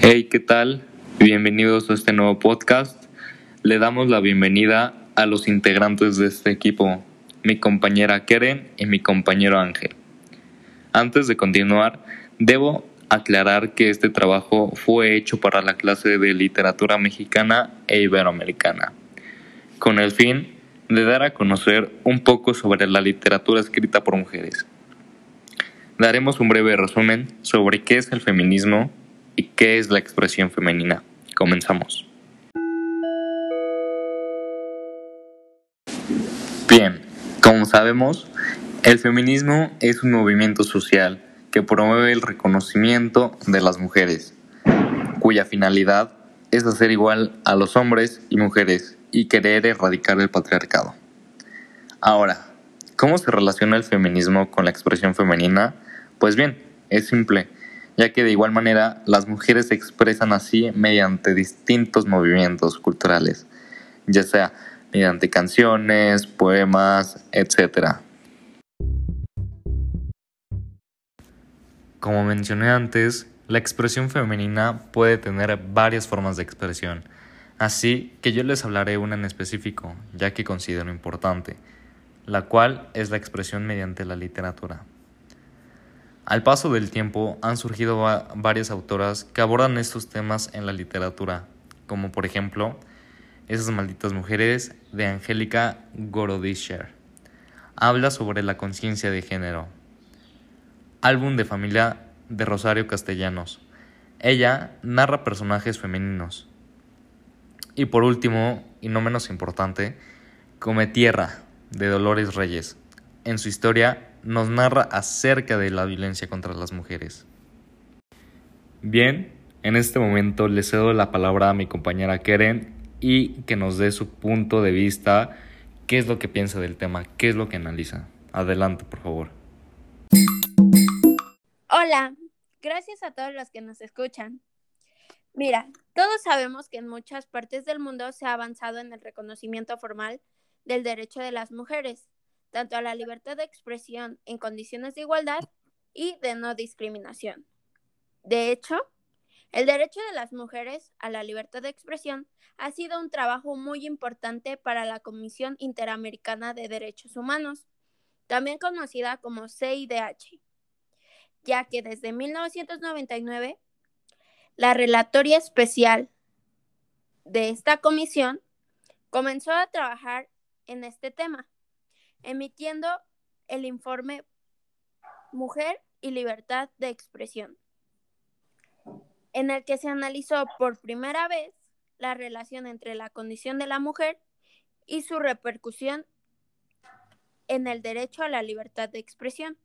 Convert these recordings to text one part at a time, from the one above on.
Hey, ¿qué tal? Bienvenidos a este nuevo podcast. Le damos la bienvenida a los integrantes de este equipo, mi compañera Keren y mi compañero Ángel. Antes de continuar, debo aclarar que este trabajo fue hecho para la clase de literatura mexicana e iberoamericana, con el fin de dar a conocer un poco sobre la literatura escrita por mujeres. Daremos un breve resumen sobre qué es el feminismo y qué es la expresión femenina. Comenzamos. Bien, como sabemos, el feminismo es un movimiento social que promueve el reconocimiento de las mujeres, cuya finalidad es hacer igual a los hombres y mujeres y querer erradicar el patriarcado. Ahora, ¿cómo se relaciona el feminismo con la expresión femenina? Pues bien, es simple, ya que de igual manera las mujeres se expresan así mediante distintos movimientos culturales, ya sea mediante canciones, poemas, etc. Como mencioné antes, la expresión femenina puede tener varias formas de expresión, así que yo les hablaré una en específico, ya que considero importante, la cual es la expresión mediante la literatura. Al paso del tiempo han surgido varias autoras que abordan estos temas en la literatura, como por ejemplo Esas malditas mujeres de Angélica Gorodischer. Habla sobre la conciencia de género álbum de familia de Rosario Castellanos. Ella narra personajes femeninos. Y por último, y no menos importante, Come Tierra, de Dolores Reyes. En su historia nos narra acerca de la violencia contra las mujeres. Bien, en este momento le cedo la palabra a mi compañera Keren y que nos dé su punto de vista, qué es lo que piensa del tema, qué es lo que analiza. Adelante, por favor. Hola, gracias a todos los que nos escuchan. Mira, todos sabemos que en muchas partes del mundo se ha avanzado en el reconocimiento formal del derecho de las mujeres, tanto a la libertad de expresión en condiciones de igualdad y de no discriminación. De hecho, el derecho de las mujeres a la libertad de expresión ha sido un trabajo muy importante para la Comisión Interamericana de Derechos Humanos, también conocida como CIDH ya que desde 1999 la relatoria especial de esta comisión comenzó a trabajar en este tema, emitiendo el informe Mujer y Libertad de Expresión, en el que se analizó por primera vez la relación entre la condición de la mujer y su repercusión en el derecho a la libertad de expresión.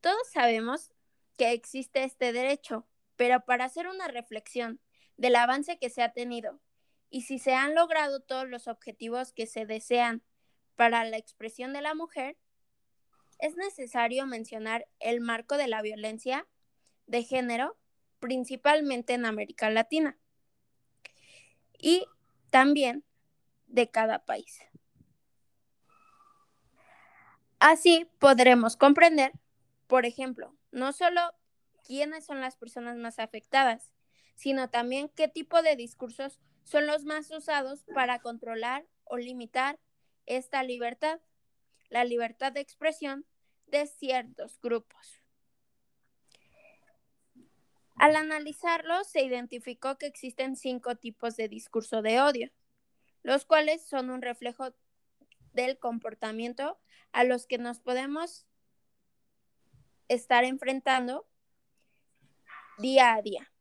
Todos sabemos que existe este derecho, pero para hacer una reflexión del avance que se ha tenido y si se han logrado todos los objetivos que se desean para la expresión de la mujer, es necesario mencionar el marco de la violencia de género, principalmente en América Latina, y también de cada país. Así podremos comprender por ejemplo, no solo quiénes son las personas más afectadas, sino también qué tipo de discursos son los más usados para controlar o limitar esta libertad, la libertad de expresión de ciertos grupos. Al analizarlo, se identificó que existen cinco tipos de discurso de odio, los cuales son un reflejo del comportamiento a los que nos podemos estar enfrentando día a día.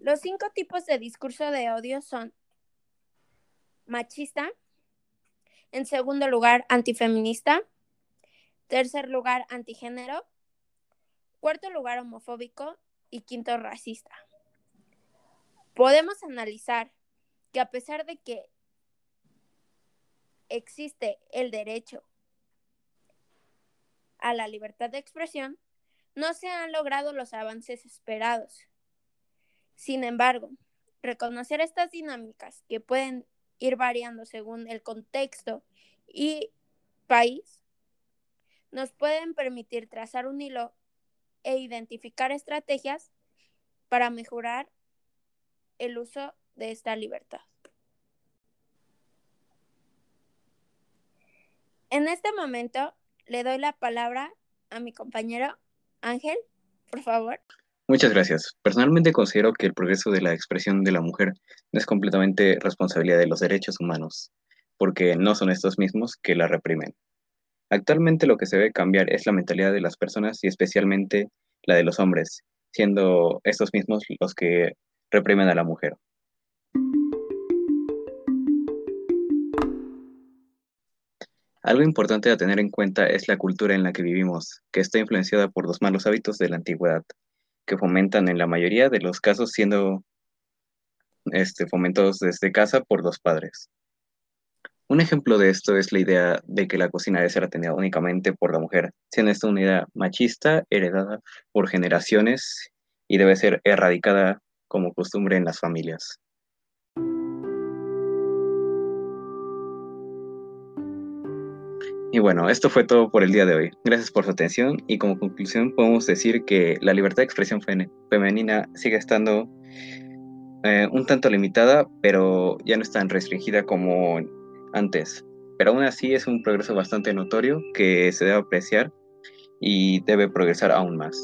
Los cinco tipos de discurso de odio son machista, en segundo lugar antifeminista, tercer lugar antigénero, cuarto lugar homofóbico y quinto racista. Podemos analizar que a pesar de que existe el derecho a la libertad de expresión, no se han logrado los avances esperados. Sin embargo, reconocer estas dinámicas que pueden ir variando según el contexto y país nos pueden permitir trazar un hilo e identificar estrategias para mejorar el uso de esta libertad. En este momento le doy la palabra a mi compañero Ángel, por favor. Muchas gracias. Personalmente considero que el progreso de la expresión de la mujer no es completamente responsabilidad de los derechos humanos, porque no son estos mismos que la reprimen. Actualmente lo que se debe cambiar es la mentalidad de las personas y especialmente la de los hombres, siendo estos mismos los que reprimen a la mujer. Algo importante a tener en cuenta es la cultura en la que vivimos, que está influenciada por los malos hábitos de la antigüedad, que fomentan en la mayoría de los casos siendo este, fomentados desde casa por los padres. Un ejemplo de esto es la idea de que la cocina debe ser atendida únicamente por la mujer, siendo esta una idea machista heredada por generaciones y debe ser erradicada como costumbre en las familias. Y bueno, esto fue todo por el día de hoy. Gracias por su atención y como conclusión podemos decir que la libertad de expresión femenina sigue estando eh, un tanto limitada, pero ya no es tan restringida como antes. Pero aún así es un progreso bastante notorio que se debe apreciar y debe progresar aún más.